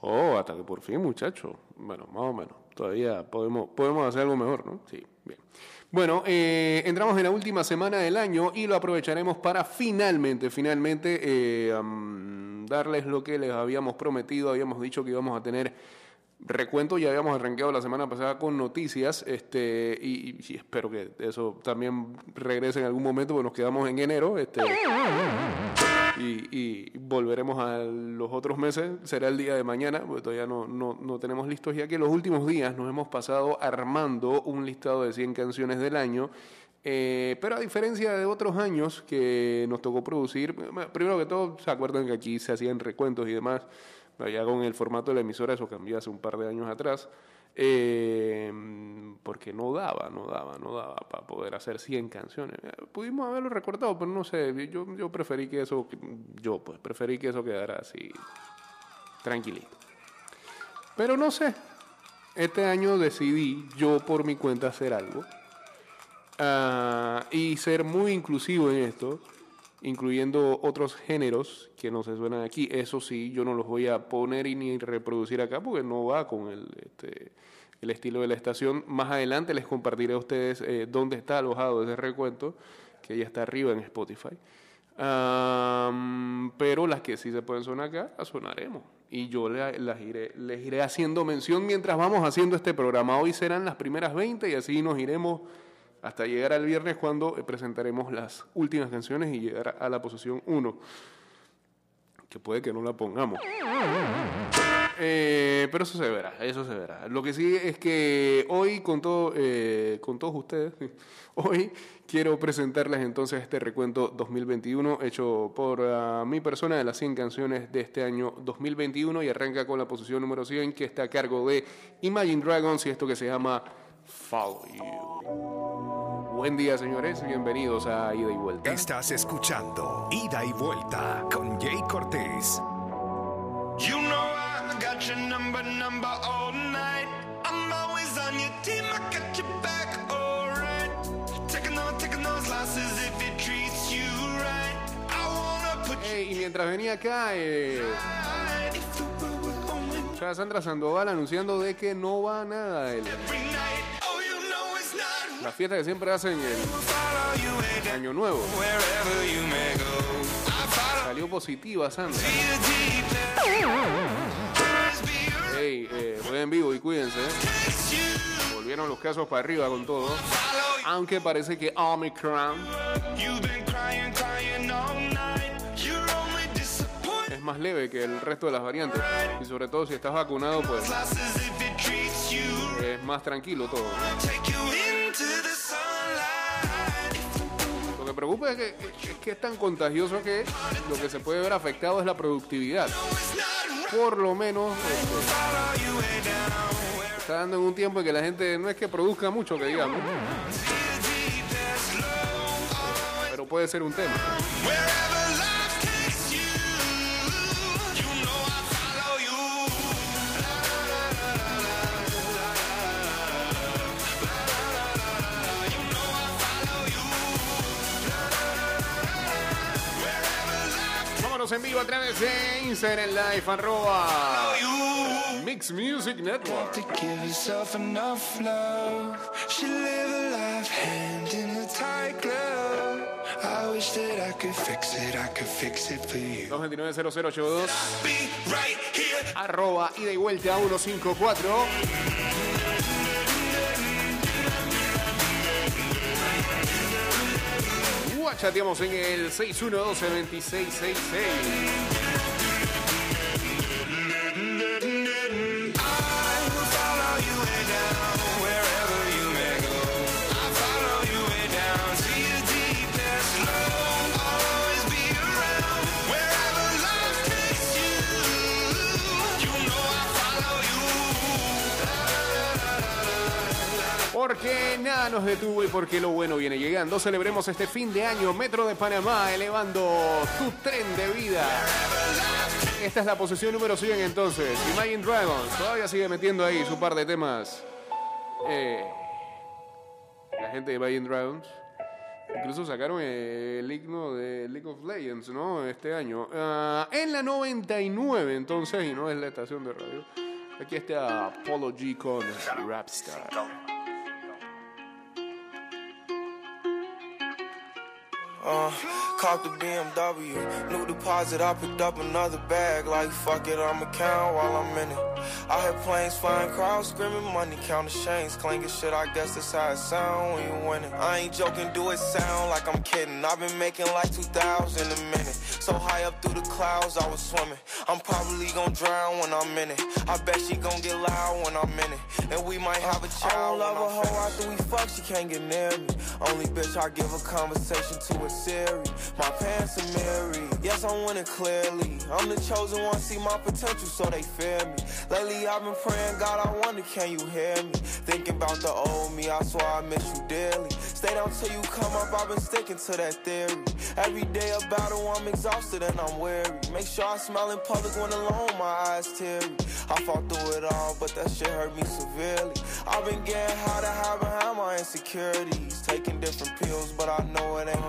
Oh, hasta que por fin, muchacho. Bueno, más o menos. Todavía podemos, podemos hacer algo mejor, ¿no? Sí, bien. Bueno, eh, entramos en la última semana del año y lo aprovecharemos para finalmente, finalmente eh, darles lo que les habíamos prometido. Habíamos dicho que íbamos a tener recuento, ya habíamos arranqueado la semana pasada con noticias este, y, espero que eso también regrese en algún momento, porque nos quedamos en enero. Este, y, volveremos a los otros meses, será el día de mañana, porque todavía no, no, tenemos listos, ya que los últimos días nos hemos pasado armando un listado de 100 canciones del año. Eh, pero a diferencia de otros años que nos tocó producir, primero que todo, se acuerdan que aquí se hacían recuentos y demás, ya con el formato de la emisora eso cambió hace un par de años atrás. Eh, porque no daba, no daba, no daba para poder hacer 100 canciones. Eh, pudimos haberlo recortado, pero no sé, yo, yo preferí que eso, yo pues preferí que eso quedara así, tranquilito. Pero no sé, este año decidí yo por mi cuenta hacer algo ah, y ser muy inclusivo en esto incluyendo otros géneros que no se suenan aquí. Eso sí, yo no los voy a poner y ni reproducir acá porque no va con el, este, el estilo de la estación. Más adelante les compartiré a ustedes eh, dónde está alojado ese recuento, que ya está arriba en Spotify. pero las que sí se pueden sonar acá, las sonaremos. Y yo las iré, les iré haciendo mención mientras vamos haciendo este programa. Hoy serán las primeras 20 y así nos iremos hasta llegar al viernes cuando eh, presentaremos las últimas canciones y llegar a la posición 1. Que puede que no la pongamos. Eh, pero eso se verá, eso se verá. Lo que sí es que hoy con, eh, todos ustedes, hoy quiero presentarles entonces este recuento 2021 hecho por ah, mi persona de las 100 canciones de este año 2021 y arranca con la posición número 100 que está a cargo de Imagine Dragons y esto que se llama Follow You. Buen día, señores. Bienvenidos a Ida y Vuelta. Estás escuchando Ida y Vuelta con Jay Cortés. You know I got your number, number all night. I'm always on your team, I got your back, alright. Taking on, taking those losses if it treats you right. I wanna put hey, y mientras venía acá, eh. Sandra Sandoval anunciando de que no va nada él. La fiesta que siempre hacen el Año Nuevo. Salió positiva, Sandra. Hey, eh, en vivo y cuídense. Volvieron los casos para arriba con todo. Aunque parece que Omicron es más leve que el resto de las variantes. Y sobre todo si estás vacunado, pues es más tranquilo todo. Preocupa es que, es que es tan contagioso que lo que se puede ver afectado es la productividad. Por lo menos este, está dando en un tiempo en que la gente no es que produzca mucho, que digamos. Pero puede ser un tema. Estamos en vivo a través de Instagram Live, arroba Mix Music Network. ...229-0082... Arroba ida y vuelta 154 chateamos en el 612-2666. Porque nada nos detuvo y porque lo bueno viene llegando. Celebremos este fin de año Metro de Panamá elevando tu tren de vida. Esta es la posición número 100 entonces. Imagine Dragons todavía sigue metiendo ahí su par de temas. Eh, la gente de Imagine Dragons Incluso sacaron el himno de League of Legends, ¿no? Este año. Ah, en la 99, entonces, y no es la estación de radio. Aquí está Polo G con Rapstar. Uh, caught the BMW, new deposit. I picked up another bag. Like fuck it, I'ma count while I'm in it. I hear planes flying, crowds screaming, money counting chains, clanking shit. I guess that's how it sound when you winning. I ain't joking, do it sound like I'm kidding. I've been making like 2,000 a minute. So high up through the clouds, I was swimming. I'm probably gonna drown when I'm in it. I bet she gonna get loud when I'm in it. And we might have a child. I don't love a hoe after we fuck, she can't get near me. Only bitch I give a conversation to is Siri. My pants are married. Yes, I'm winning clearly. I'm the chosen one, see my potential, so they fear me. Lately, I've been praying, God, I wonder, can you hear me? Thinking about the old me, I swear I miss you dearly. Stay down till you come up, I've been sticking to that theory. Every day a battle, I'm exhausted and I'm weary. Make sure I smile in public when alone, my eyes teary. I fought through it all, but that shit hurt me severely. I've been getting high to hide behind my insecurities. Taking different pills, but I know it ain't.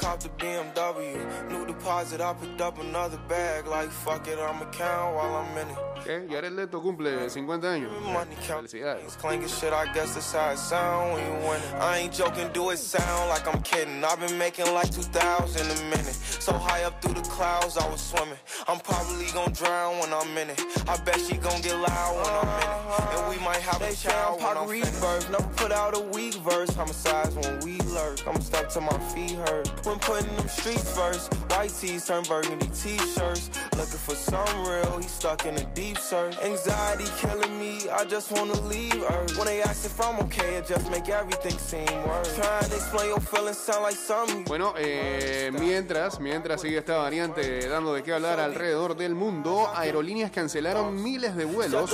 Cop the BMW, new deposit, I picked up another bag. Like fuck it, I'ma count while I'm in it. ¿Qué? Jared Leto cumple 50 años. Money count. Felicidades. Clanking shit, I guess that's how it sound when you win it. I ain't joking, do it sound like I'm kidding. I've been making like 2,000 a minute. So high up through the clouds, I was swimming. I'm probably gonna drown when I'm in it. I bet she gon' get loud when I'm in it. And we might have a child when I'm rebirth. Never put out a weak verse. Homicides when we lurk. I'm stuck to my feet hurt. When putting them streets first. White tees turn burgundy t-shirts. Looking for some real, he stuck in a deep search. Anxiety killing me, I just wanna leave Earth. When they ask if I'm okay, it just make everything seem worse. Trying to explain your feelings sound like something. Bueno, eh, mientras, mientras sigue esta variante dando de qué hablar alrededor del mundo, aerolíneas cancelaron miles de vuelos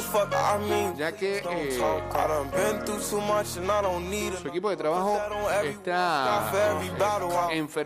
ya que eh, su equipo de trabajo está enfermando. New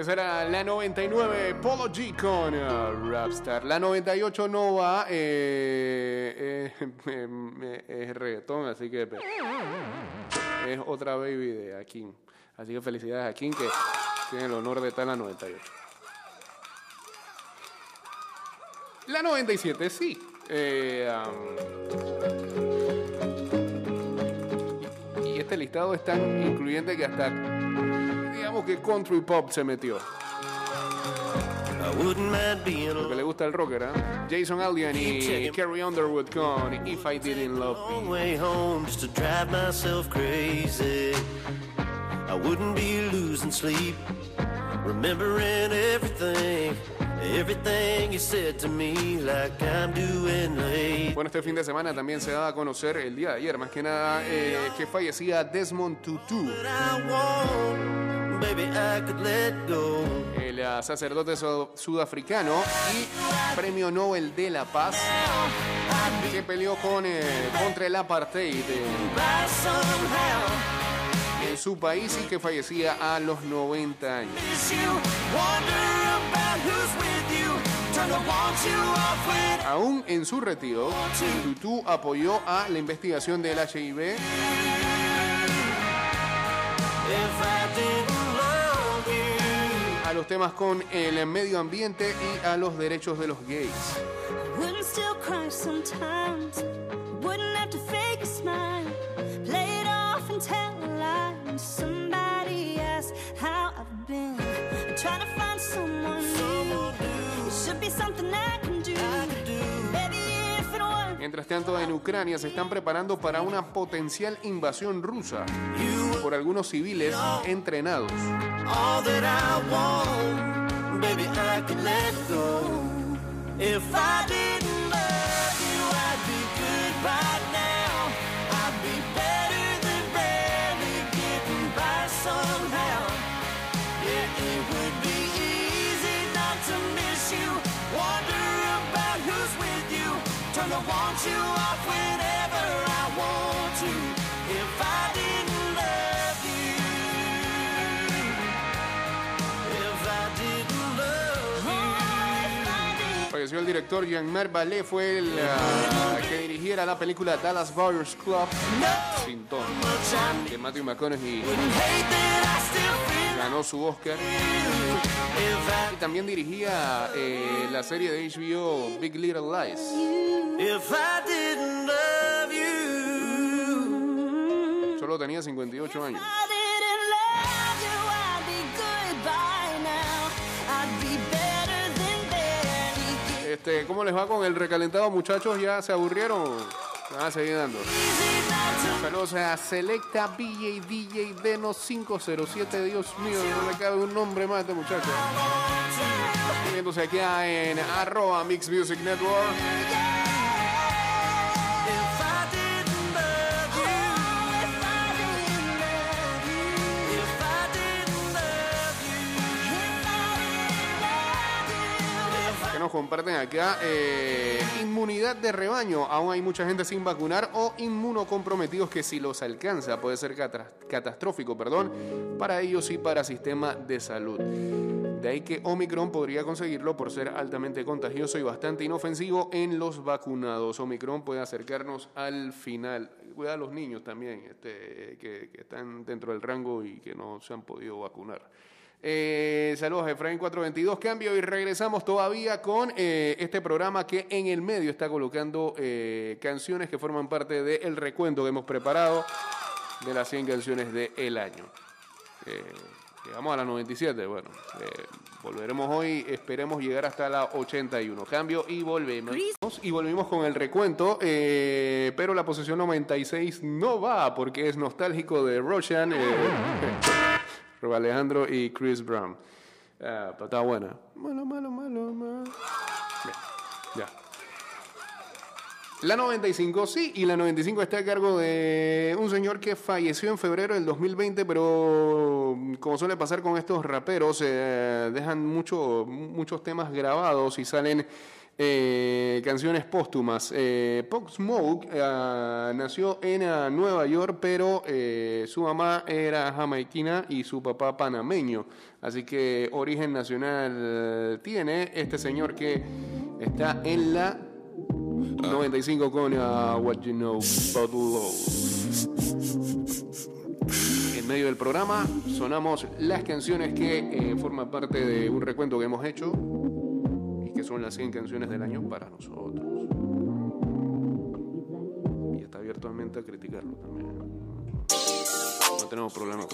Esa era la 99 Polo G con uh, Rapstar. La 98 Nova eh, eh, eh, es reggaetón, así que es otra baby de Akin. Así que felicidades a Akin que tiene el honor de estar en la 98. La 97 sí. Eh, um, y este listado es tan incluyente que hasta digamos que country pop se metió. Lo que le gusta al rocker, ¿eh? Jason Aldean y Carrie Underwood con If I Didn't Love Me. Bueno, este fin de semana también se daba a conocer el día de ayer, más que nada, eh, que fallecía Desmond Tutu, El eh, sacerdote su- sudafricano y premio Nobel de la Paz, que peleó con, eh, contra el apartheid eh, en su país y que fallecía a los 90 años. Aún en su retiro, Tutu apoyó a la investigación del HIV a los temas con el medio ambiente y a los derechos de los gays. Mientras tanto, en Ucrania se están preparando para una potencial invasión rusa por algunos civiles entrenados. El director Jean-Marc Vallée, fue el ah, que dirigiera la película Dallas Buyers Club sin tono, que Matthew McConaughey ganó su Oscar. Y también dirigía eh, la serie de HBO Big Little Lies. Solo tenía 58 años. Este, ¿Cómo les va con el recalentado, muchachos? ¿Ya se aburrieron? Van a seguir dando. Saludos a Selecta BJ DJ Deno 507. Dios mío, no le cabe un nombre más a este muchacho. Viéndose aquí en arroba Mix Music Network. Comparten acá. eh, inmunidad de rebaño. Aún hay mucha gente sin vacunar o inmunocomprometidos que si los alcanza puede ser catastrófico, perdón, para ellos y para sistema de salud. De ahí que Omicron podría conseguirlo por ser altamente contagioso y bastante inofensivo en los vacunados. Omicron puede acercarnos al final. Cuida a los niños también este, que están dentro del rango y que no se han podido vacunar. Eh, saludos a Efraín 422, cambio y regresamos todavía con eh, este programa que en el medio está colocando eh, canciones que forman parte del recuento que hemos preparado de las 100 canciones del año. Eh, llegamos a las 97, bueno, volveremos hoy, esperemos llegar hasta la 81. Cambio y volvemos. Y volvimos con el recuento, pero la posición 96 no va porque es nostálgico de Roshan. Rob Alejandro y Chris Brown. Ah, pero está buena. Malo, malo, malo, malo. Bien, ya. La 95, sí, y la 95 está a cargo de un señor que falleció en febrero del 2020, pero como suele pasar con estos raperos, eh, dejan mucho, muchos temas grabados y salen eh, canciones póstumas. Eh, Pop Smoke eh, nació en eh, Nueva York, pero eh, su mamá era jamaiquina y su papá panameño. Así que origen nacional tiene este señor que está en la 95 con uh, What You Know About Love. En medio del programa sonamos las canciones que eh, forman parte de un recuento que hemos hecho que son las 100 canciones del año para nosotros. Y está abierto a mente a criticarlo también. No tenemos problema.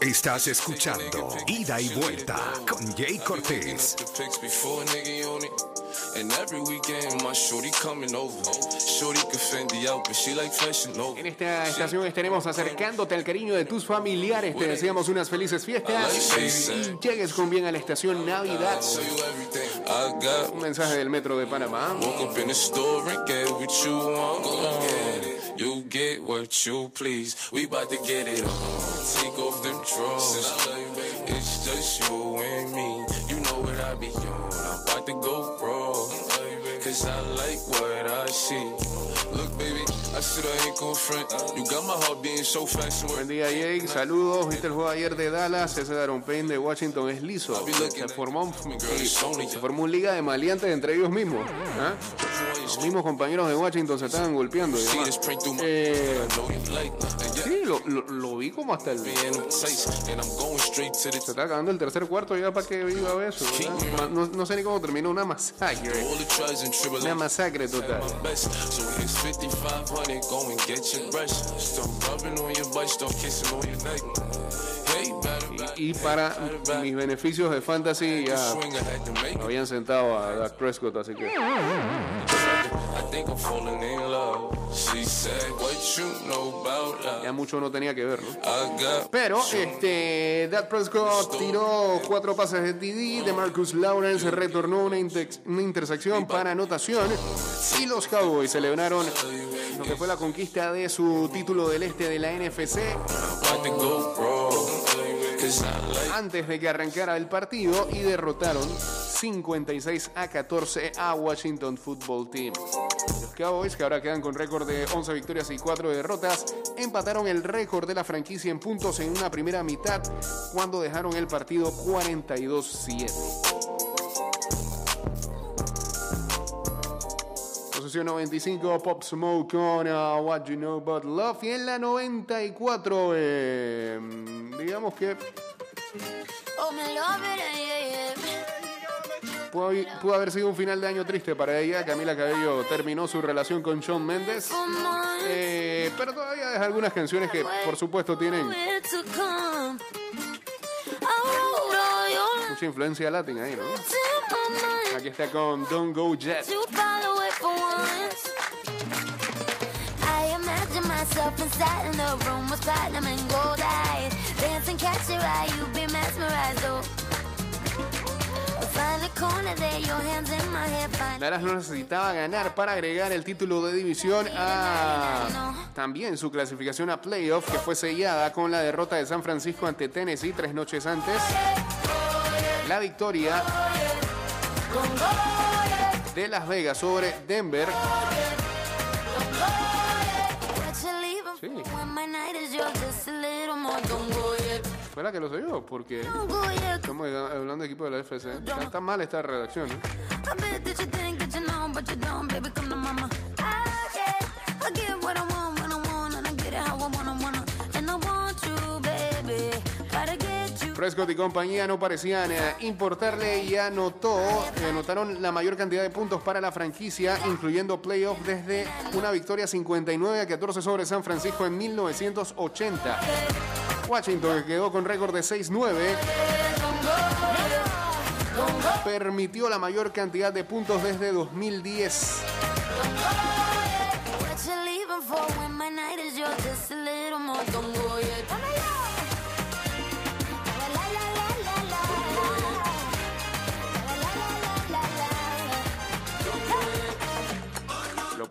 Estás escuchando Ida y Vuelta con Jay Cortés. And every weekend, my shorty coming over. Shorty can fend the out, but she like fashion over. En esta estación estaremos acercándote al cariño de tus familiares. Te deseamos unas felices fiestas y llegues con bien a la estación Navidad. Un mensaje del Metro de Panamá. Woke up in the store and get what you want. Go get it. You get what you please. We bout to get it on. Take off them drawers. It's just you and me. You know what I be on. To go raw. Cause I like what I see. Look, Buen día, Jake. Saludos. ¿Viste el juego ayer de Dallas? Ese de Aaron Payne de Washington es liso. Se formó, un- se formó un liga de maleantes entre ellos mismos. ¿ah? Los mismos compañeros de Washington se estaban golpeando. y demás. Eh, sí, lo, lo- lo vi como hasta el... Se está acabando el tercer cuarto ya para que viva eso. ¿verdad? No, no sé ni cómo terminó una masacre. Una masacre total. 5500, go and get your brush. Start rubbing on your butt, start kissing on your neck. Y para mis beneficios de fantasy ya habían sentado a Dak Prescott, así que... Ya mucho no tenía que ver, ¿no? Pero este, Dak Prescott tiró cuatro pases de TD, de Marcus Lawrence retornó una intersección para anotación y los Cowboys celebraron lo que fue la conquista de su título del este de la NFC antes de que arrancara el partido y derrotaron 56 a 14 a Washington Football Team. Los Cowboys, que ahora quedan con récord de 11 victorias y 4 derrotas, empataron el récord de la franquicia en puntos en una primera mitad cuando dejaron el partido 42-7. Posición 95, Pop Smoke con uh, What You Know About Love. Y en la 94, eh, digamos que Oh, pudo, pudo haber sido un final de año triste para ella. Camila Cabello terminó su relación con Shawn Mendes. Eh, pero todavía deja algunas canciones que, por supuesto, tienen mucha influencia latina ahí, ¿no? Aquí está con Don't Go Jet. Myself inside in the room with platinum and gold eyes. Dancing, catch your eye, you be mesmerized, oh. Dallas no necesitaba ganar para agregar el título de división a también su clasificación a playoff que fue sellada con la derrota de San Francisco ante Tennessee tres noches antes. La victoria de Las Vegas sobre Denver. Fue la que lo porque don't go yet. estamos hablando de equipo de la FC. Está mal esta redacción. ¿eh? Prescott y compañía no parecían eh, importarle y anotó, eh, anotaron la mayor cantidad de puntos para la franquicia, incluyendo playoff desde una victoria 59 a 14 sobre San Francisco en 1980. Washington, que quedó con récord de 6-9, permitió la mayor cantidad de puntos desde 2010.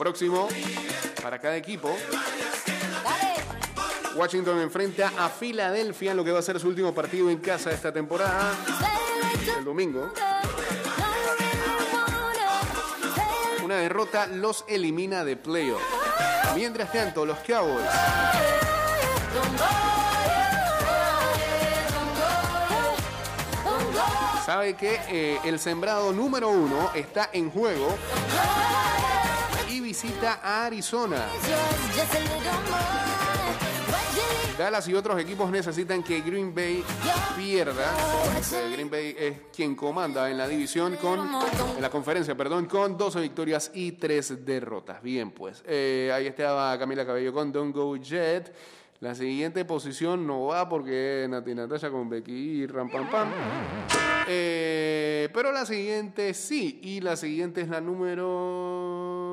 Próximo para cada equipo. Washington enfrenta a Filadelfia en lo que va a ser su último partido en casa esta temporada, el domingo. Una derrota los elimina de playoff. Mientras tanto, los Cowboys sabe que eh, el sembrado número uno está en juego a Arizona. Dallas y otros equipos necesitan que Green Bay pierda. Eh, Green Bay es quien comanda en la división con en la conferencia, perdón, con 12 victorias y 3 derrotas. Bien, pues eh, ahí estaba Camila Cabello con Don't Go Jet. La siguiente posición no va porque Nati Natasha con Becky y Ram Pam Pam. Eh, pero la siguiente sí, y la siguiente es la número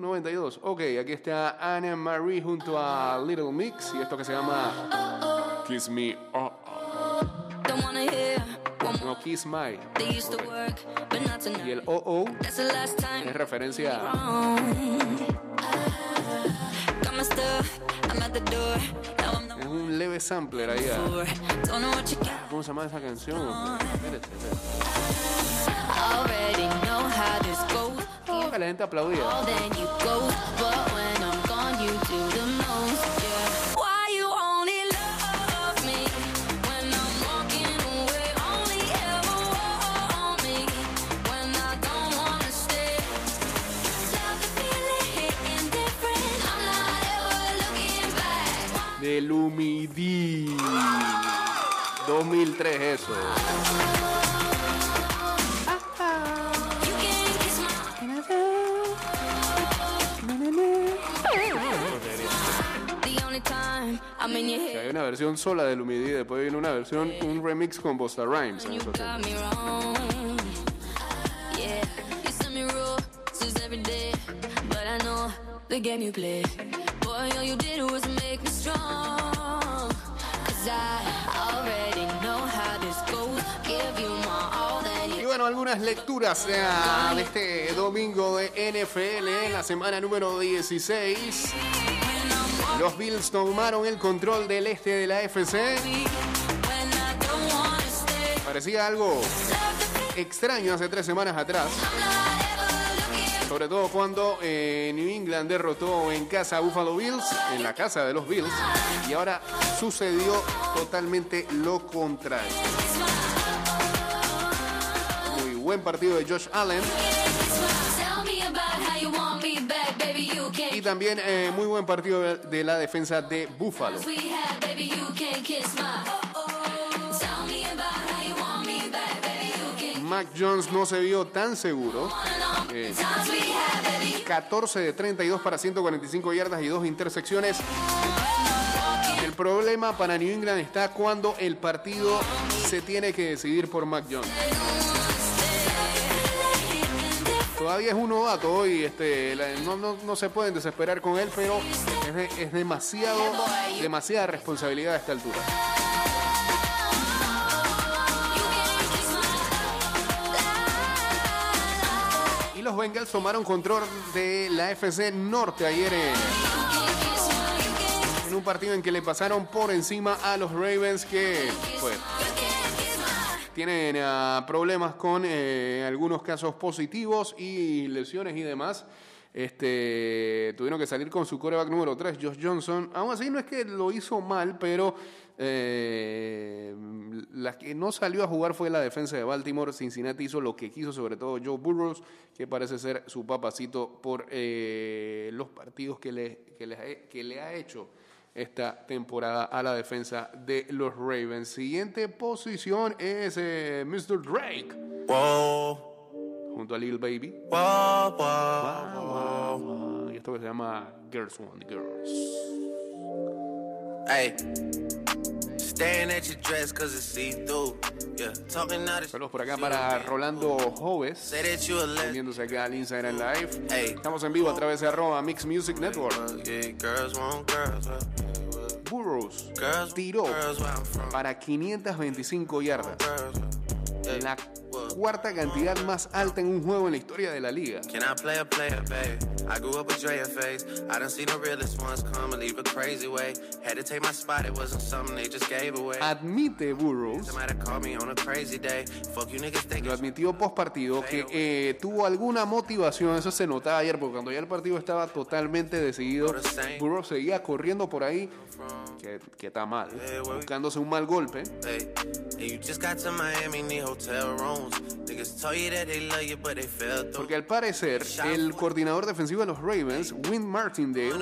92. Ok, aquí está Anna Marie junto a Little Mix y esto que se llama Kiss Me. Oh, oh. don't wanna hear one more. No, Kiss My. They used to work, but not Y el oh oh es referencia a es un leve sampler ahí. a- floor. Don't know what you got. ¿Cómo se llama esa canción? Espérate, espérate. Que la gente aplaudía. Oh, then you go. Que hay una versión sola del Humidí, después viene una versión, un remix con Bosta Rhymes. en the game you play. Boy, all you did was make me strong. Cause I already know how this goes. Give you my all, then Y bueno, algunas lecturas eh, de este domingo de NFL en la semana número 16. Los Bills tomaron el control del este de la FC. Parecía algo extraño hace tres semanas atrás. Sobre todo cuando eh, New England derrotó en casa a Buffalo Bills, en la casa de los Bills, y ahora sucedió totalmente lo contrario. Muy buen partido de Josh Allen y también eh, muy buen partido de, de la defensa de Buffalo. Mac Jones no se vio tan seguro. Eh, 14 de 32 para 145 yardas y dos intersecciones. El problema para New England está cuando el partido se tiene que decidir por Mac Jones. Todavía es un novato y este, no, no- no se pueden desesperar con él, pero es, es demasiado, demasiada responsabilidad a esta altura. Y los Bengals tomaron control de la FC Norte ayer en, en un partido en que le pasaron por encima a los Ravens que pues tienen ah, problemas con eh, algunos casos positivos y lesiones y demás. Este, tuvieron que salir con su coreback número 3, Josh Johnson. Aún así no es que lo hizo mal, pero eh, la que no salió a jugar fue la defensa de Baltimore. Cincinnati hizo lo que quiso, sobre todo Joe Burrows, que parece ser su papacito por eh, los partidos que le, que, le, que le ha hecho esta temporada a la defensa de los Ravens. Siguiente posición es eh, Mr. Drake Whoa, junto a Lil Baby. Wow, wow. Y esto que se llama Girls Want Girls. Hey, Saludos por acá para Rolando Joves, viéndose acá al Instagram Live. Estamos en vivo a través de arroba Mix Music Network. Burroughs tiró para 525 yardas, la cuarta cantidad más alta en un juego en la historia de la liga. Admite Burroughs. Lo admitió post partido que eh, tuvo alguna motivación, eso se notaba ayer, porque cuando ya el partido estaba totalmente decidido, Burrow seguía corriendo por ahí, que, que está mal, buscándose un mal golpe. Porque al parecer, el coordinador defensivo de los Ravens, Win Martindale,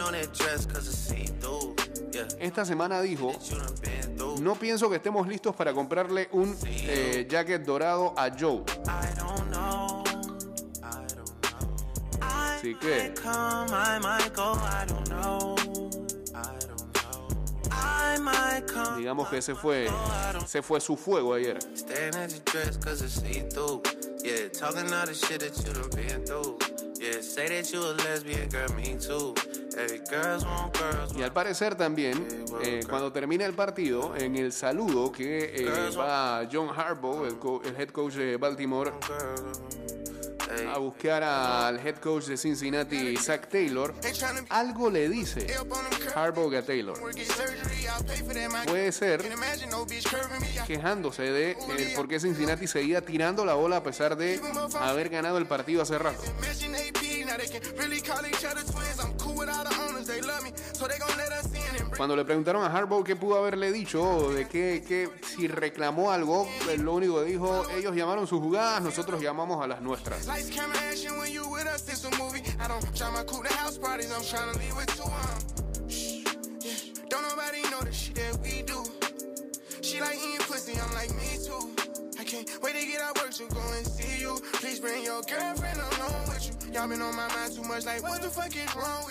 esta semana dijo, no pienso que estemos listos para comprarle un eh, jacket dorado a Joe. Así que, digamos que ese fue, ese fue su fuego ayer. Y al parecer también, eh, cuando termina el partido, en el saludo que eh, va John Harbaugh, el, el head coach de Baltimore, a buscar al head coach de Cincinnati, Zach Taylor, algo le dice Harbaugh a Taylor. Puede ser quejándose de eh, por qué Cincinnati seguía tirando la bola a pesar de haber ganado el partido hace rato. Cuando le preguntaron a Harbaugh qué pudo haberle dicho, o de qué, qué- si reclamó algo, lo único que dijo, ellos llamaron sus jugadas, nosotros llamamos a las nuestras.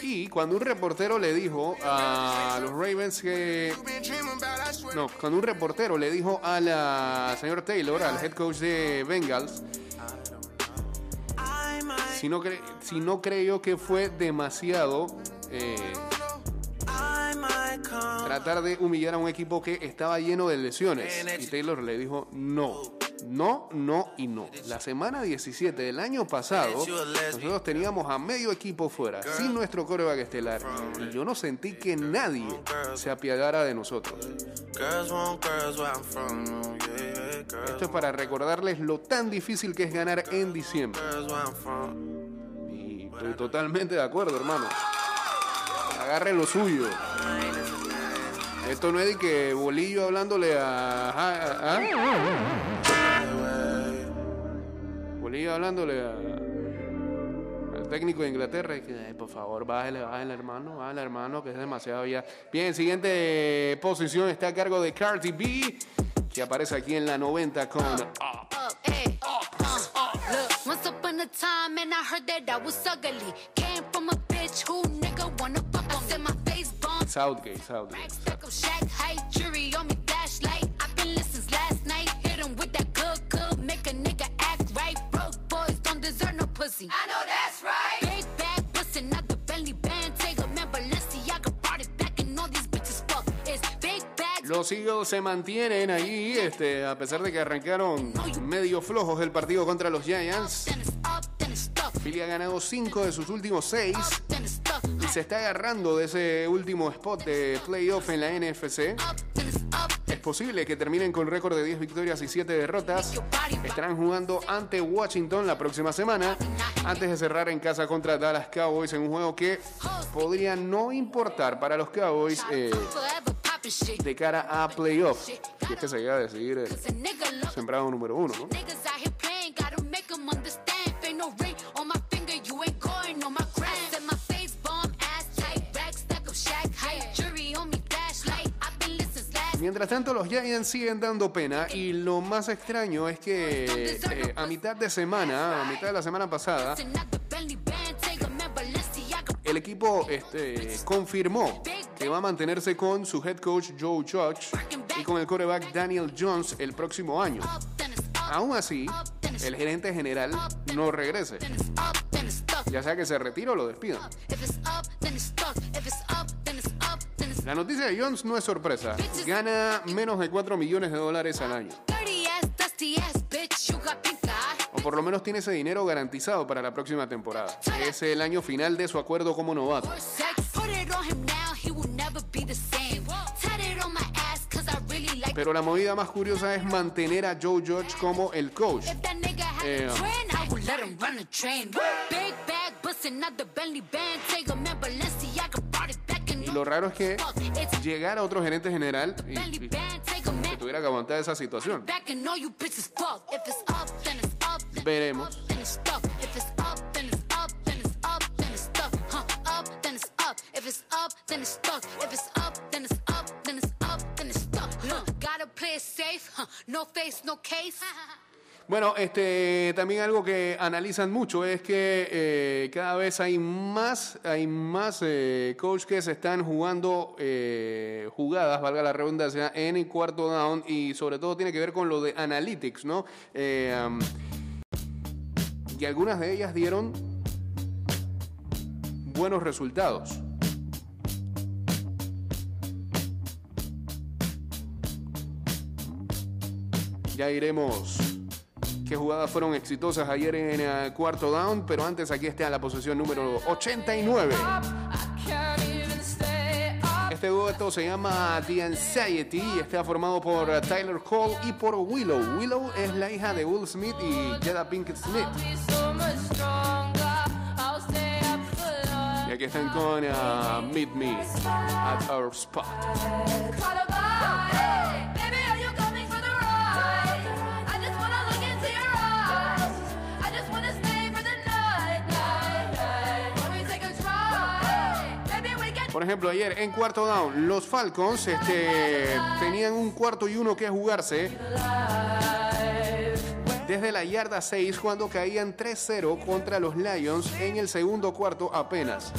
Y cuando un reportero le dijo a los Ravens que... No, cuando un reportero le dijo a la señor Taylor, al head coach de Bengals, si no, cre- si no creyó que fue demasiado eh, tratar de humillar a un equipo que estaba lleno de lesiones. Y Taylor le dijo no, no, no y no. La semana 17 del año pasado, nosotros teníamos a medio equipo fuera, sin nuestro coreback estelar. Y yo no sentí que nadie se apiadara de nosotros. Esto es para recordarles lo tan difícil que es ganar en diciembre. Y estoy totalmente de acuerdo, hermano. Agarre lo suyo. Esto no es de que Bolillo hablándole a... a- a- Hablándole a, al técnico de Inglaterra y que, "Ay, por favor, bájale, bájale, hermano, bájale, hermano, que es demasiado ya. Bien, siguiente posición está a cargo de Cardi B, que aparece aquí en la 90 con... Eh, Look, once upon a time, and I heard that I was ugly. Came from a bitch who nigga wanna fuck on. I said my face bomb. Southgate, Southgate. Rack stack of shack height, jury on me deserve no pussy. I know that's right. Big bag bustin' out the belly band. Take a man, Balenciaga brought it back, and all these bitches fuck. It's big bags. Los Eagles se mantienen allí, este, a pesar de que arrancaron medio flojos el partido contra los Giants. Philly ha ganado 5 de sus últimos 6 Up, then it's stuck. y se está agarrando de ese último spot de playoff en la NFC. Posible que terminen con récord de 10 victorias y 7 derrotas. Estarán jugando ante Washington la próxima semana, antes de cerrar en casa contra Dallas Cowboys en un juego que podría no importar para los Cowboys eh, de cara a playoff. Si es que se llega a decidir el love sembrado número uno, ¿no? Mientras tanto, los Giants siguen dando pena y lo más extraño es que eh, a mitad de semana, a mitad de la semana pasada, el equipo este, confirmó que va a mantenerse con su head coach Joe Judge y con el quarterback Daniel Jones el próximo año. Aún así, el gerente general no regrese, ya sea que se retire o lo despidan. La noticia de Jones no es sorpresa, gana menos de 4 millones de dólares al año. O por lo menos tiene ese dinero garantizado para la próxima temporada. Es el año final de su acuerdo como novato. Pero la movida más curiosa es mantener a Joe Judge como el coach. Eh, lo raro es que llegara otro gerente general y, y que tuviera que aguantar esa situación. Veremos. No face, no case. Bueno, este, también algo que analizan mucho es que eh, cada vez hay más, hay más eh, que se están jugando eh, jugadas, valga la redundancia, en el cuarto down y sobre todo tiene que ver con lo de analytics, ¿no? Eh, y algunas de ellas dieron buenos resultados. Ya iremos jugadas fueron exitosas ayer en el cuarto down, pero antes aquí está la posición número 89. Este dueto se llama The Anxiety y está formado por Tyler Cole y por Willow. Willow es la hija de Will Smith y Jada Pinkett Smith. Y aquí están con uh, Meet Me at Our Spot. Por ejemplo, ayer en cuarto down, los Falcons este, tenían un cuarto y uno que jugarse desde la yarda 6 cuando caían 3-0 contra los Lions en el segundo cuarto apenas.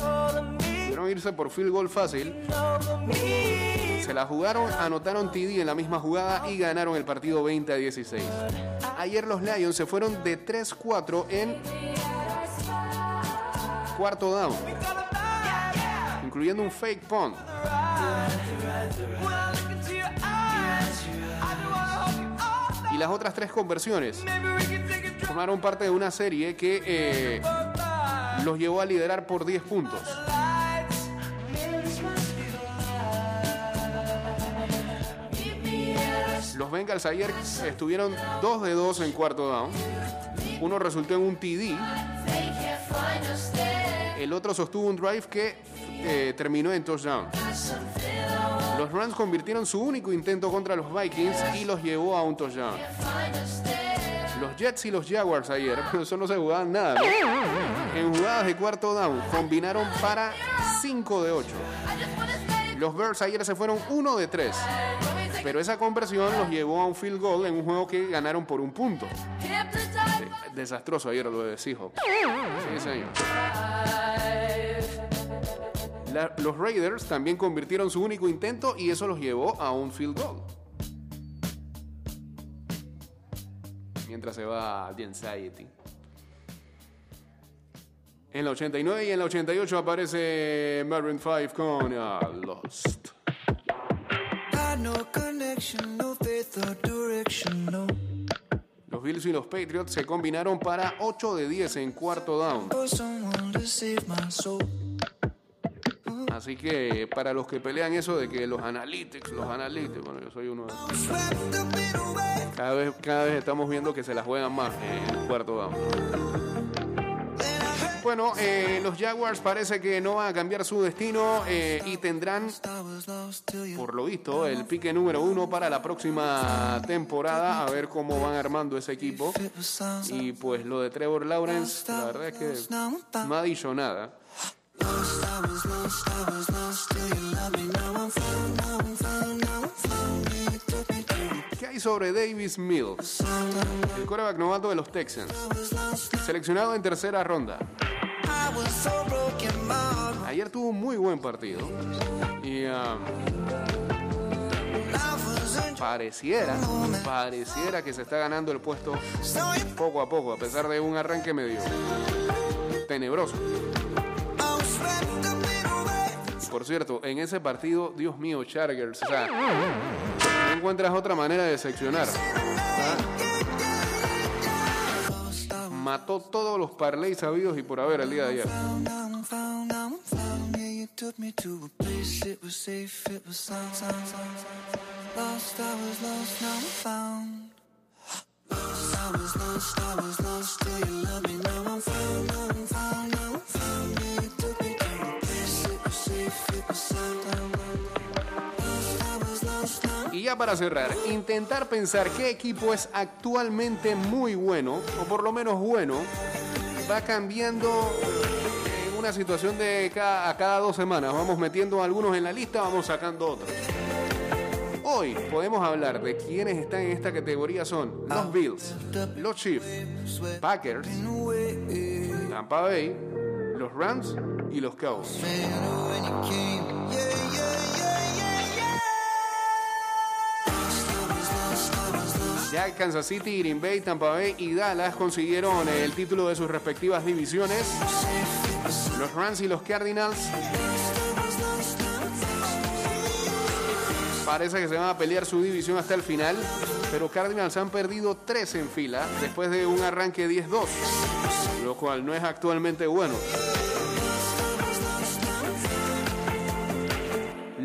Pudieron irse por field goal fácil. Se la jugaron, anotaron TD en la misma jugada y ganaron el partido 20 a 16. Ayer los Lions se fueron de 3-4 en cuarto down, incluyendo un fake punt. Y las otras tres conversiones formaron parte de una serie que eh, los llevó a liderar por 10 puntos. Los Bengals ayer estuvieron 2 de 2 en cuarto down. Uno resultó en un TD. El otro sostuvo un drive que eh, terminó en touchdown. Los Rams convirtieron su único intento contra los Vikings y los llevó a un touchdown. Los Jets y los Jaguars ayer, eso no se jugaban nada. En jugadas de cuarto down combinaron para 5 de 8. Los Bears ayer se fueron 1 de 3. Pero esa conversión los llevó a un field goal en un juego que ganaron por un punto. Desastroso ayer lo de Seahawks. Sí, señor. La- los Raiders también convirtieron su único intento y eso los llevó a un field goal. Mientras se va The Anxiety. En la 89 y en la 88 aparece Maroon 5 con ah, Lost. Los Bills y los Patriots se combinaron para 8 de 10 en cuarto down. Así que para los que pelean eso de que los analytics, los analytics, bueno, yo soy uno de esos. Cada vez, cada vez estamos viendo que se la juegan más en el cuarto down. Bueno, eh, los Jaguars parece que no van a cambiar su destino eh, y tendrán, por lo visto, el pique número uno para la próxima temporada. A ver cómo van armando ese equipo. Y pues lo de Trevor Lawrence, la verdad es que no ha dicho nada. ¿Qué hay sobre Davis Mills? El quarterback novato de los Texans. Seleccionado en tercera ronda. Ayer tuvo un muy buen partido. Y um, pareciera, pareciera que se está ganando el puesto poco a poco, a pesar de un arranque medio tenebroso. Por cierto, en ese partido, Dios mío, Chargers, o sea, no encuentras otra manera de seccionar. Mató todos los parlays sabidos y por haber el día de ayer. Para cerrar, intentar pensar qué equipo es actualmente muy bueno, o por lo menos bueno, va cambiando en una situación de cada, a cada dos semanas. Vamos metiendo algunos en la lista, vamos sacando otros. Hoy podemos hablar de quienes están en esta categoría son los Bills, los Chiefs, Packers, Tampa Bay, los Rams y los Cowboys. Ya Kansas City, Green Bay, Tampa Bay y Dallas consiguieron el título de sus respectivas divisiones. Los Rams y los Cardinals parece que se van a pelear su división hasta el final, pero Cardinals han perdido tres en fila después de un arranque 10-2, lo cual no es actualmente bueno.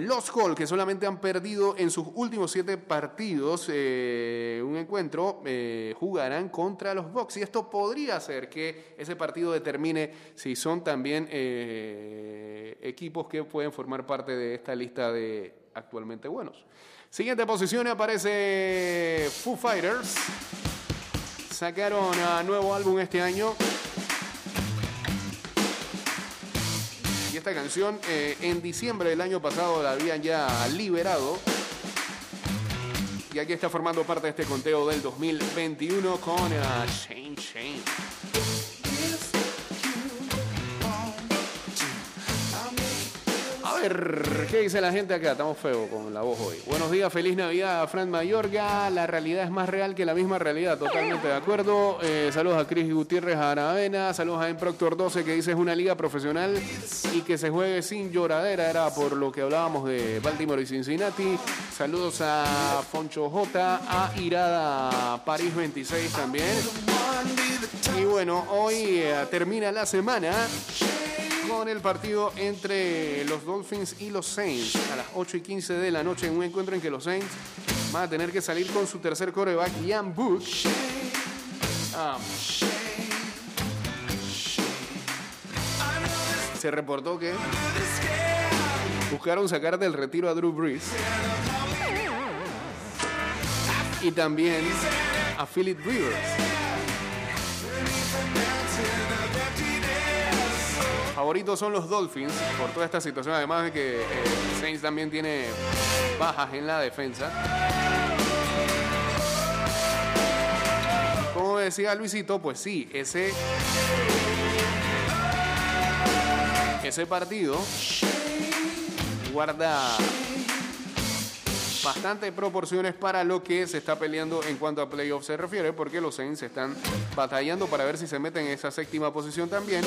Los Colts, que solamente han perdido en sus últimos siete partidos eh, un encuentro, eh, jugarán contra los Bucks. Y esto podría hacer que ese partido determine si son también eh, equipos que pueden formar parte de esta lista de actualmente buenos. Siguiente posición aparece Foo Fighters. Sacaron a nuevo álbum este año. Esta canción eh, en diciembre del año pasado la habían ya liberado. Y aquí está formando parte de este conteo del 2021 con eh, Shane Shane. ¿Qué dice la gente acá? Estamos feos con la voz hoy. Buenos días, feliz Navidad a Fran Mayorga. La realidad es más real que la misma realidad, totalmente de acuerdo. Eh, saludos a Cris Gutiérrez Aravena. Saludos a M Proctor 12 que dice es una liga profesional y que se juegue sin lloradera. Era por lo que hablábamos de Baltimore y Cincinnati. Saludos a Foncho J, a Irada París 26 también. Y bueno, hoy eh, termina la semana con el partido entre los Dolphins y los Saints a las 8 y 15 de la noche en un encuentro en que los Saints van a tener que salir con su tercer coreback, Ian Book. Ah, se reportó que buscaron sacar del retiro a Drew Brees y también a Philip Rivers. Favoritos son los Dolphins por toda esta situación, además de que eh, Saints también tiene bajas en la defensa. Como decía Luisito, pues sí, ese ese partido guarda bastante proporciones para lo que se está peleando en cuanto a playoffs se refiere, porque los Saints están batallando para ver si se meten en esa séptima posición también.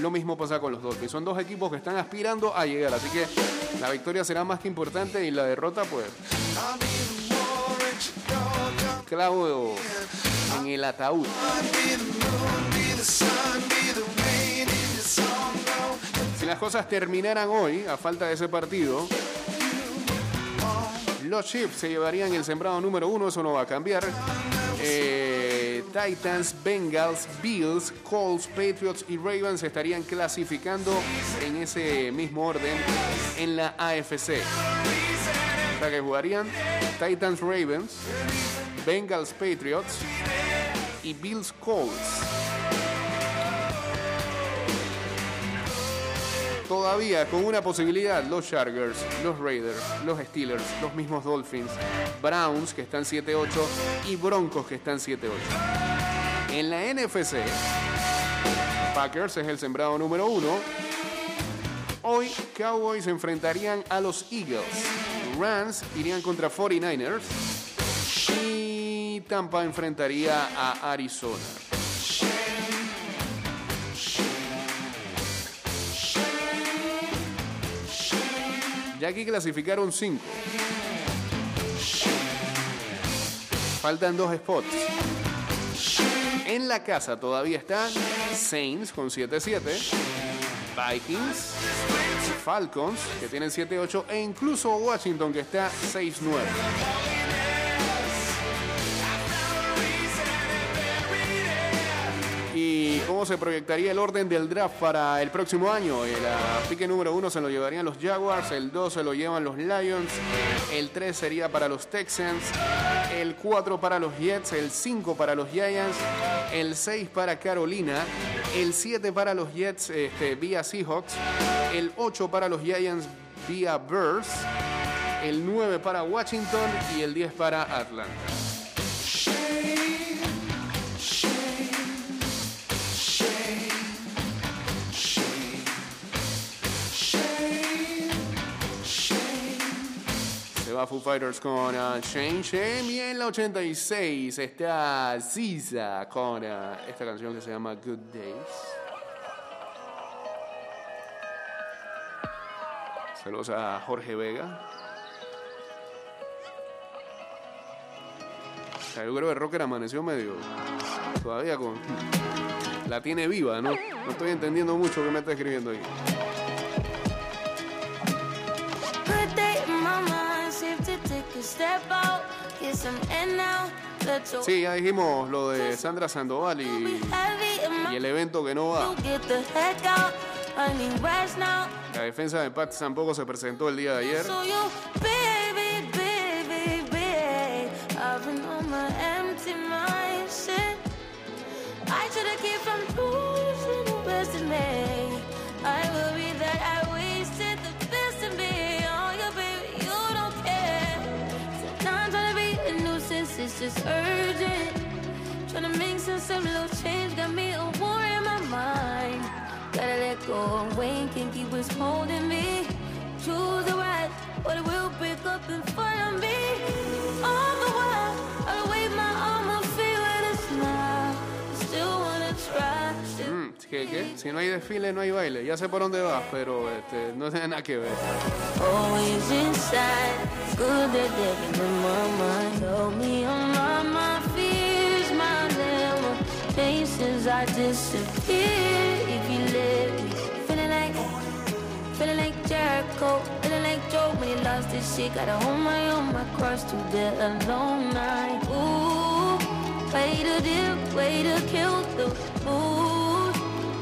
Lo mismo pasa con los Dolphins. Son dos equipos que están aspirando a llegar, así que la victoria será más que importante y la derrota, pues, clavo en el ataúd. Si las cosas terminaran hoy, a falta de ese partido, los Chiefs se llevarían el sembrado número uno, eso no va a cambiar. Eh, Titans, Bengals, Bills, Colts, Patriots y Ravens estarían clasificando en ese mismo orden en la AFC. O sea jugarían Titans, Ravens, Bengals, Patriots y Bills, Colts. Todavía con una posibilidad, los Chargers, los Raiders, los Steelers, los mismos Dolphins, Browns que están 7-8 y Broncos que están 7-8. En la NFC, Packers es el sembrado número uno. Hoy Cowboys enfrentarían a los Eagles. Rams irían contra 49ers. Y Tampa enfrentaría a Arizona. Aquí clasificaron 5. Faltan dos spots. En la casa todavía están Saints con 7-7, Vikings, Falcons que tienen 7-8 e incluso Washington que está 6-9. Cómo se proyectaría el orden del draft para el próximo año? El ah, pique número uno se lo llevarían los Jaguars, el 2 se lo llevan los Lions, el 3 sería para los Texans, el 4 para los Jets, el 5 para los Giants, el 6 para Carolina, el 7 para los Jets este, vía Seahawks, el 8 para los Giants vía Bears, el 9 para Washington y el 10 para Atlanta. Va Foo Fighters con uh, Shane Shame y en la 86 está Ziza con uh, esta canción que se llama Good Days. Saludos a Jorge Vega. Yo creo que Rocker amaneció medio todavía con la tiene viva, ¿no? No estoy entendiendo mucho qué me está escribiendo ahí. Sí, ya dijimos lo de Sandra Sandoval y, el evento que no va. La defensa de Pats tampoco se presentó el día de ayer. Just urgent. Trying to make of little change, got me a war in my mind. Gotta let go of Wayne, can't keep what's holding me. Choose the right, but it will break up front of me. All the while, I'll wave my arm, I'll feel with a smile. Still wanna try. Mm, ¿qué, qué? Si no hay desfile, no hay baile. Ya sé por dónde vas, pero este, no tiene nada que ver. always inside. Good that living in my mind. Tell me I disappear if you let me. Feeling like, feeling like Jericho, feeling like Joe when he lost his shit. Gotta hold my own, my cross to the long night. Ooh, way to dip, way to kill the mood.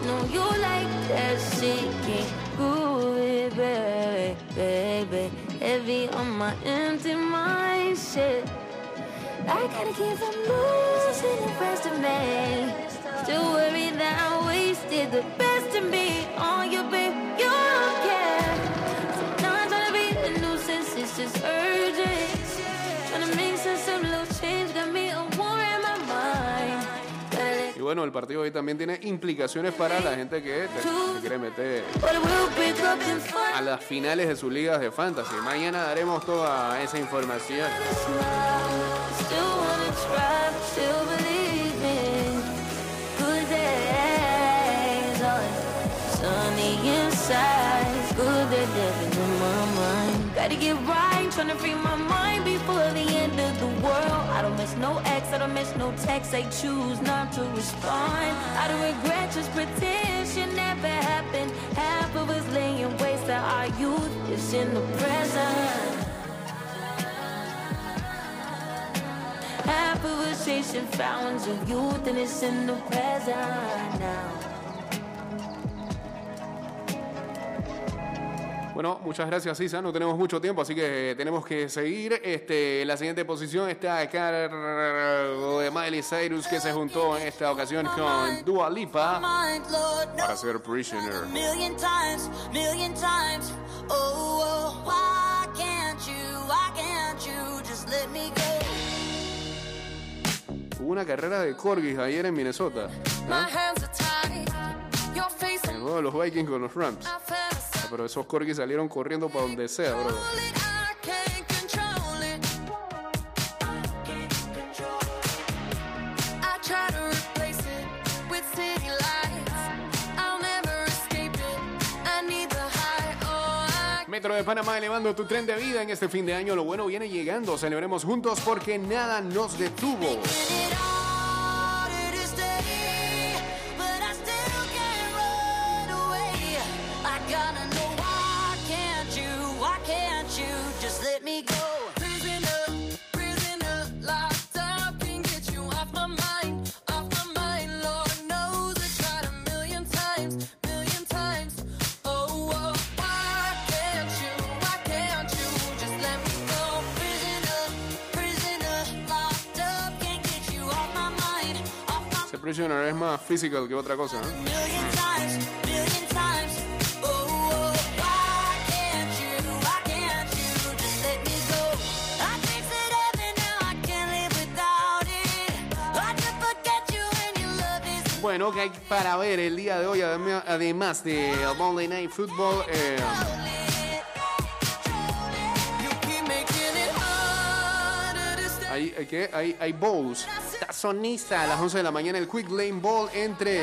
No, you like that shit, can't groove baby, baby. Heavy on my empty mind, shit. I gotta keep from losing the rest of me. Still worried that I wasted the best of me on you, babe. You don't care. Sometimes trying to be a nuisance is just urgent. Trying to make sense of little change got me a war in my mind. Gotta Y bueno, el partido hoy también tiene implicaciones para la gente que se quiere meter a las finales de sus ligas de fantasy. Mañana daremos toda esa información. Inside, good that living in my mind. Gotta get right, tryna free my mind before the end of the world. I don't miss no ex, I don't miss no text. I choose not to respond. I don't regret, just pretend shit never happened. Half of us laying waste to our youth is in the present. Half of us chasing fountains of youth and it's in the present now. Bueno, muchas gracias, Isa. No tenemos mucho tiempo, así que tenemos que seguir. Este, la siguiente posición está a cargo de Miley Cyrus, que se juntó en esta ocasión con Dua Lipa para ser Prisoner. Oh, oh? Hubo una carrera de corgis ayer en Minnesota. Face En el juego de los Vikings con los Rams. Pero esos corgis salieron corriendo para donde sea, bro. Metro de Panamá elevando tu tren de vida en este fin de año. Lo bueno viene llegando. Celebremos juntos porque nada nos detuvo. Can forget you when your love is Bueno, que hay para ver el día de hoy, adem- además de Monday Night Football. eh, hay, hay, ¿qué? hay, hay bowls. Tazoniza a las 11 de la mañana el Quick Lane Bowl entre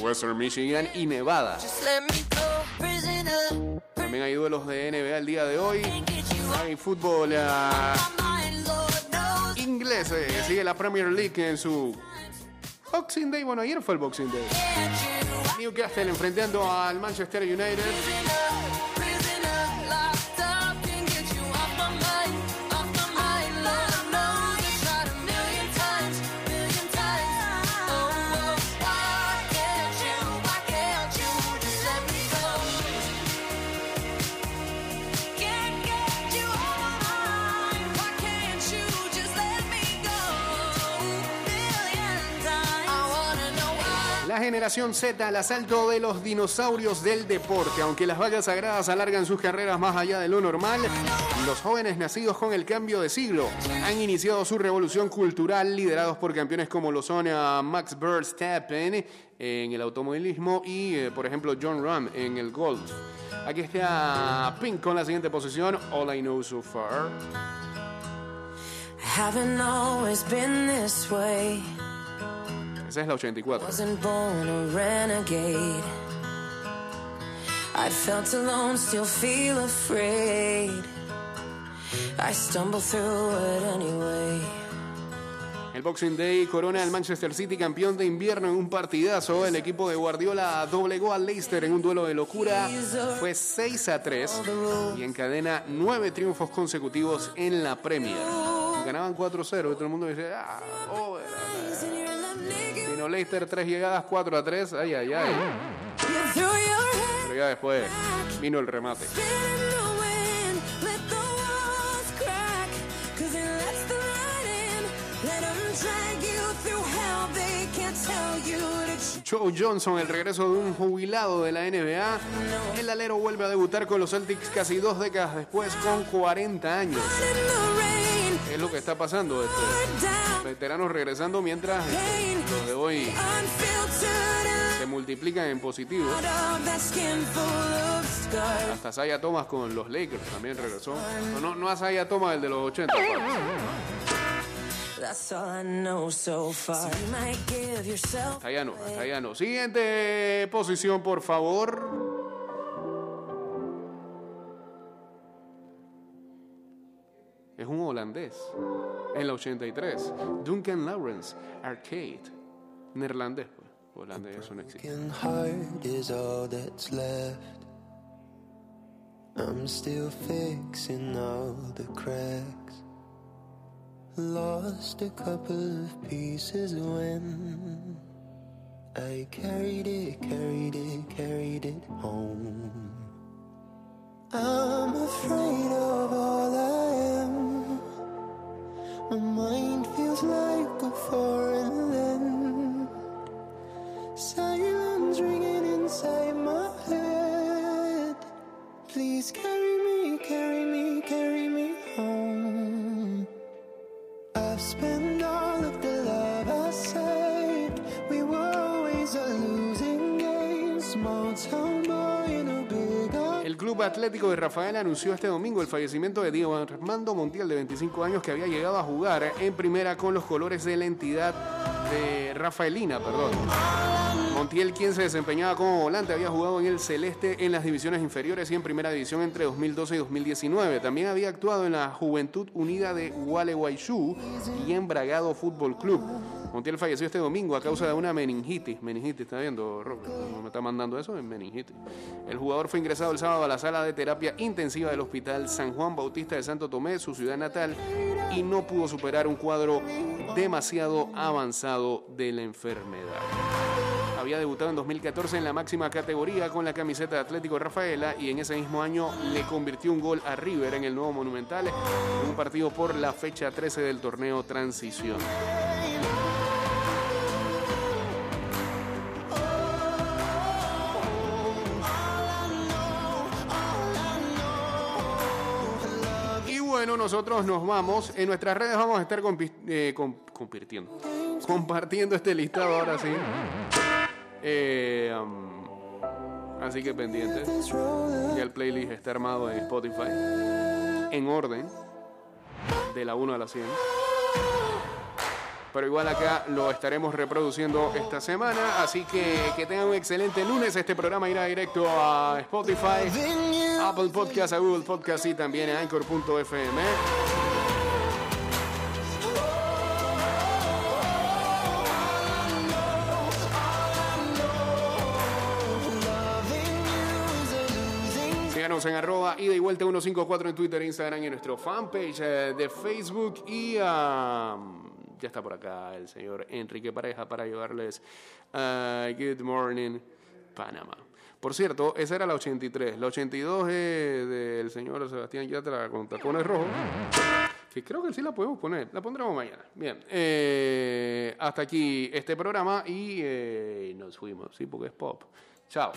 Western Michigan y Nevada. También hay duelos de NBA el día de hoy. Hay fútbol knows. inglés. eh, Sigue la Premier League en su Boxing Day. Bueno, ayer fue el Boxing Day. Newcastle enfrentando al Manchester United. Generación Z, el asalto de los dinosaurios del deporte. Aunque las vacas sagradas alargan sus carreras más allá de lo normal, los jóvenes nacidos con el cambio de siglo han iniciado su revolución cultural liderados por campeones como lo son a Max Verstappen en el automovilismo y, eh, por ejemplo, John Ram en el golf. Aquí está Pink con la siguiente posición, All I Know So Far. Esa es la 84. Wasn't born a renegade. I felt alone, still feel afraid. I stumble through it anyway. El Boxing Day corona el Manchester City campeón de invierno en un partidazo. El equipo de Guardiola doblegó al Leicester en un duelo de locura. Fue 6 a 3 y encadena nueve triunfos consecutivos en la Premier. Ganaban 4-0 y todo el mundo dice, ah, oh, Leicester, tres llegadas, 4 a 3. Ay, ay, ay. Pero ya después vino el remate. Joe Johnson, el regreso de un jubilado de la NBA. El alero vuelve a debutar con los Celtics casi dos décadas después, con 40 años. Es lo que está pasando. Este, veteranos regresando mientras este, los de hoy se multiplican en positivo. Hasta Saya Thomas con los Lakers también regresó. No, no, no a Saya Thomas, el de los 80. That's all I know so far. So you might give yourself Hasta allá no, hasta allá no. Siguiente posición, por favor. Es un holandés. En la 83. Duncan Lawrence, Arcade. Neerlandés, pues. Holandés, eso no existe. Broken heart is all that's left. I'm still fixing all the cracks. Lost a couple of pieces when I carried it, carried it, carried it home. I'm afraid of. My mind feels like a foreign Atlético de Rafael anunció este domingo el fallecimiento de Diego Armando Montiel, de 25 años, que había llegado a jugar en primera con los colores de la entidad de Rafaelina, perdón. Montiel, quien se desempeñaba como volante, había jugado en el Celeste en las divisiones inferiores y en primera división entre 2012 y 2019. También había actuado en la Juventud Unida de Gualeguaychú y en Bragado Fútbol Club. Montiel falleció este domingo a causa de una meningitis. Meningitis, ¿está viendo, Robert? ¿Cómo me está mandando eso? Es meningitis. El jugador fue ingresado el sábado a la sala de terapia intensiva del Hospital San Juan Bautista de Santo Tomé, su ciudad natal, y no pudo superar un cuadro demasiado avanzado de la enfermedad. Había debutado en 2014 en la máxima categoría con la camiseta de Atlético Rafaela y en ese mismo año le convirtió un gol a River en el nuevo Monumental en un partido por la fecha 13 del torneo Transición. Y bueno, nosotros nos vamos. En nuestras redes vamos a estar compi- eh, com- compartiendo. Compartiendo este listado ahora sí. Eh, um, así que pendientes. Ya el playlist está armado en Spotify. En orden. De la 1 a la 100. Pero igual acá lo estaremos reproduciendo esta semana. Así que que tengan un excelente lunes. Este programa irá directo a Spotify, Apple Podcast, a Google Podcast y también a Anchor.fm. En arroba ida y vuelta 154 en Twitter, Instagram y en nuestro fanpage eh, de Facebook. Y ya está por acá el señor Enrique Pareja para llevarles ah, Good Morning Panama. Por cierto, esa era la 83. La 82 es del señor Sebastián Yatra con tacones rojos. Que creo que sí la podemos poner. La pondremos mañana. Bien. eh, hasta aquí este programa y eh, nos fuimos, ¿sí? Porque es pop. Chao.